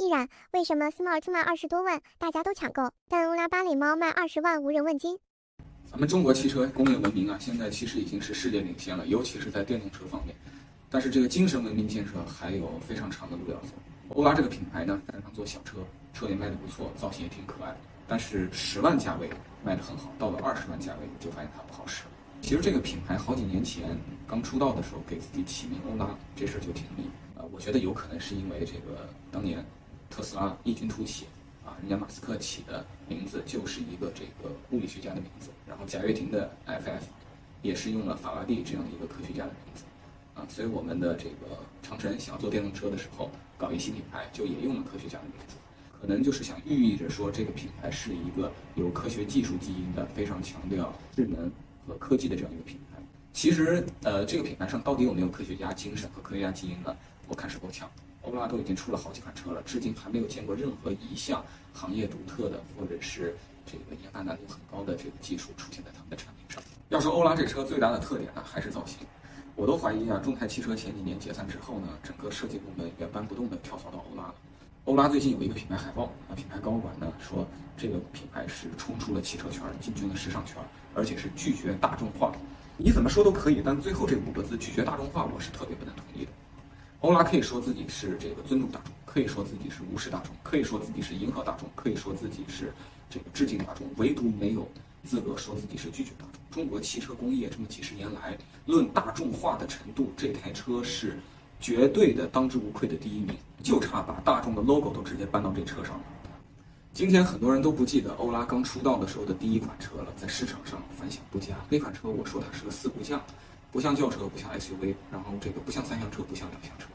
依然，为什么 Smart 卖二十多万，大家都抢购，但欧拉巴里猫卖二十万无人问津？咱们中国汽车工业文明啊，现在其实已经是世界领先了，尤其是在电动车方面。但是这个精神文明建设还有非常长的路要走。欧拉这个品牌呢，擅长做小车，车也卖得不错，造型也挺可爱。但是十万价位卖得很好，到了二十万价位就发现它不好使了。其实这个品牌好几年前刚出道的时候，给自己起名欧拉，这事儿就挺密。呃，我觉得有可能是因为这个当年。特斯拉异军突起，啊，人家马斯克起的名字就是一个这个物理学家的名字，然后贾跃亭的 FF 也是用了法拉第这样一个科学家的名字，啊，所以我们的这个长城想要做电动车的时候，搞一新品牌就也用了科学家的名字，可能就是想寓意着说这个品牌是一个有科学技术基因的，非常强调智能和科技的这样一个品牌。其实，呃，这个品牌上到底有没有科学家精神和科学家基因呢？我看是够呛。欧拉都已经出了好几款车了，至今还没有见过任何一项行业独特的或者是这个研发难度很高的这个技术出现在他们的产品上。要说欧拉这车最大的特点呢，还是造型。我都怀疑啊，众泰汽车前几年解散之后呢，整个设计部门原搬不动的跳槽到欧拉了。欧拉最近有一个品牌海报啊，品牌高管呢说这个品牌是冲出了汽车圈，进军了时尚圈，而且是拒绝大众化。你怎么说都可以，但最后这五个字拒绝大众化，我是特别不能同意的。欧拉可以说自己是这个尊重大众，可以说自己是无视大众，可以说自己是迎合大众，可以说自己是这个致敬大众，唯独没有资格说自己是拒绝大众。中国汽车工业这么几十年来，论大众化的程度，这台车是绝对的当之无愧的第一名，就差把大众的 logo 都直接搬到这车上了。今天很多人都不记得欧拉刚出道的时候的第一款车了，在市场上反响不佳。那款车我说它是个四不像。不像轿车，不像 SUV，然后这个不像三厢车，不像两厢车。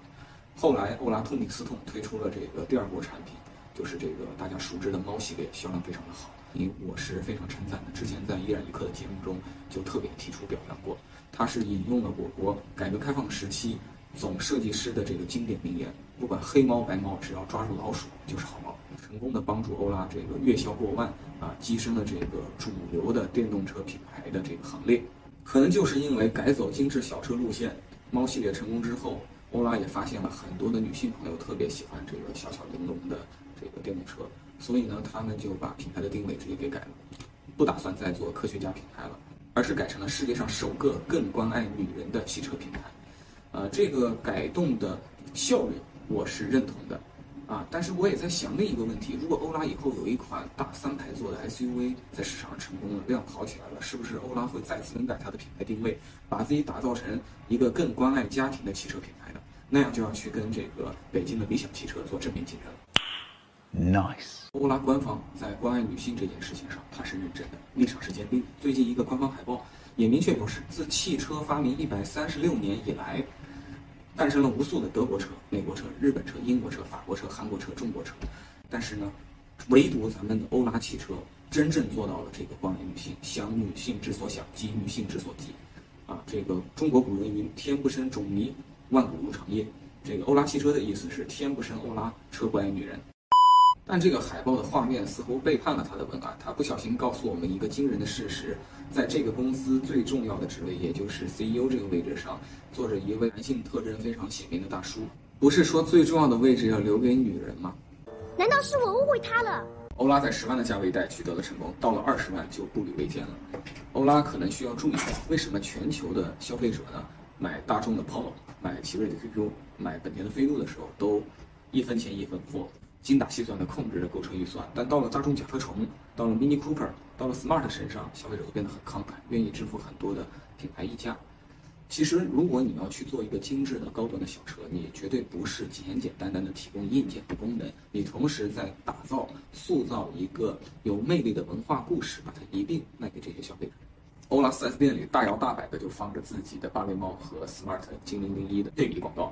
后来欧拉痛定思痛，推出了这个第二波产品，就是这个大家熟知的猫系列，销量非常的好。因为我是非常称赞的，之前在一然一刻的节目中就特别提出表扬过。它是引用了我国改革开放时期总设计师的这个经典名言：不管黑猫白猫，只要抓住老鼠就是好猫。成功的帮助欧拉这个月销过万啊，跻身了这个主流的电动车品牌的这个行列。可能就是因为改走精致小车路线，猫系列成功之后，欧拉也发现了很多的女性朋友特别喜欢这个小巧玲珑的这个电动车，所以呢，他们就把品牌的定位直接给改了，不打算再做科学家品牌了，而是改成了世界上首个更关爱女人的汽车品牌。呃，这个改动的效率我是认同的。啊，但是我也在想另一个问题：如果欧拉以后有一款大三排座的 SUV 在市场上成功了，量跑起来了，是不是欧拉会再次更改它的品牌定位，把自己打造成一个更关爱家庭的汽车品牌呢？那样就要去跟这个北京的理想汽车做正面竞争了。Nice，欧拉官方在关爱女性这件事情上，它是认真的，立场是坚定。最近一个官方海报也明确表示，自汽车发明一百三十六年以来。诞生了无数的德国车、美国车、日本车、英国车、法国车、韩国车、中国车，但是呢，唯独咱们的欧拉汽车真正做到了这个关爱女性，想女性之所想，急女性之所急。啊，这个中国古人云：“天不生种泥，万古如长夜。”这个欧拉汽车的意思是天不生欧拉，车不爱女人。但这个海报的画面似乎背叛了他的文案，他不小心告诉我们一个惊人的事实：在这个公司最重要的职位，也就是 CEO 这个位置上，坐着一位男性特征非常鲜明的大叔。不是说最重要的位置要留给女人吗？难道是我误会他了？欧拉在十万的价位带取得了成功，到了二十万就步履维艰了。欧拉可能需要注意为什么全球的消费者呢，买大众的 Polo、买奇瑞的 QQ、买本田的飞度的时候，都一分钱一分货。精打细算的控制着购车预算，但到了大众甲壳虫，到了 Mini Cooper，到了 Smart 身上，消费者会变得很慷慨，愿意支付很多的品牌溢价。其实，如果你要去做一个精致的高端的小车，你绝对不是简简单单的提供硬件和功能，你同时在打造、塑造一个有魅力的文化故事，把它一并卖给这些消费者。欧拉 4S 店里大摇大摆的就放着自己的芭蕾猫和 Smart 精灵零一的对比广告。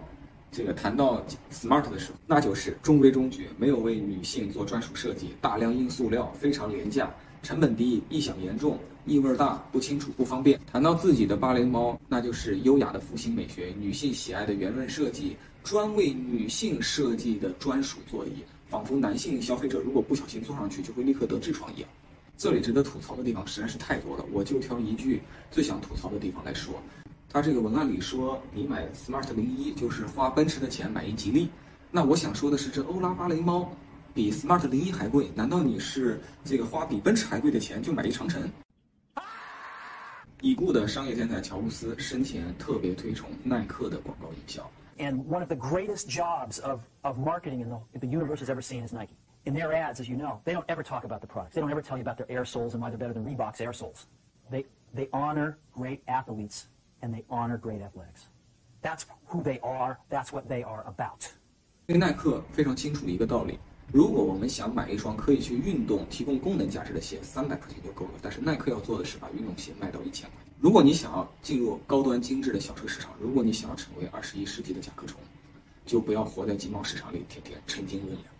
这个谈到 smart 的时候，那就是中规中矩，没有为女性做专属设计，大量硬塑料，非常廉价，成本低，异响严重，异味大，不清楚，不方便。谈到自己的芭蕾猫，那就是优雅的复兴美学，女性喜爱的圆润设计，专为女性设计的专属座椅，仿佛男性消费者如果不小心坐上去就会立刻得痔疮一样。这里值得吐槽的地方实在是太多了，我就挑一句最想吐槽的地方来说。他这个文案里说，你买 Smart 零一就是花奔驰的钱买一吉利，那我想说的是，这欧拉芭蕾猫比 Smart 零一还贵，难道你是这个花比奔驰还贵的钱就买一长城？已故的商业天才乔布斯生前特别推崇耐克的广告营销。And one of the greatest jobs of, of marketing in the, the universe has ever seen is Nike. In their ads, as you know, they don't ever talk about the products. They don't ever tell you about their air soles and why they're better than Reebok's air soles. They, they honor great athletes and they honor great athletics. That's who they are. That's what they are about. 因为耐克非常清楚一个道理：如果我们想买一双可以去运动、提供功能价值的鞋，三百块钱就够了。但是耐克要做的是把运动鞋卖到一千块。如果你想要进入高端精致的小车市场，如果你想要成为二十一世纪的甲壳虫，就不要活在集贸市场里，天天沉浸论。